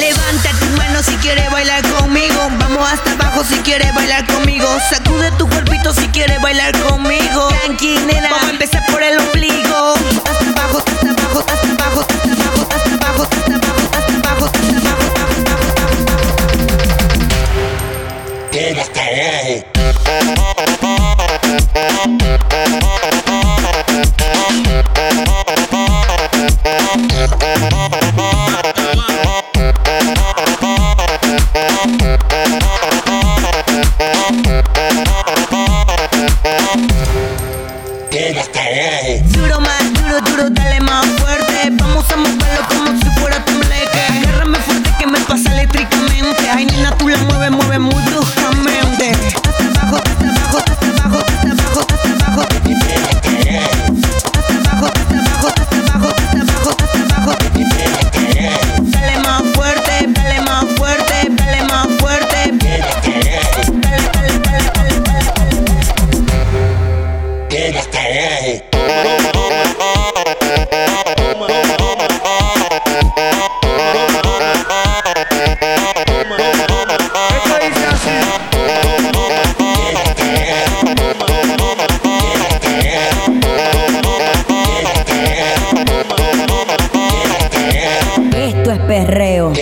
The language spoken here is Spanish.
Levanta tu mano si quieres bailar conmigo. Vamos hasta abajo si quieres bailar conmigo. Sacude tu cuerpito si quieres bailar conmigo. Tranqui, nena. Vamos a empezar por el ombligo. Hasta abajo, hasta abajo, hasta abajo, hasta abajo, hasta abajo, hasta abajo, hasta abajo, hasta abajo. Todo hasta abajo. Duro más, duro, duro, dale más fuerte. Vamos a moverlo como si fuera tembleque. Agárrame fuerte que me pasa eléctricamente. Ay, nena, tú la mueves, mueve muy bruscamente. Hasta abajo, Esto es perreo.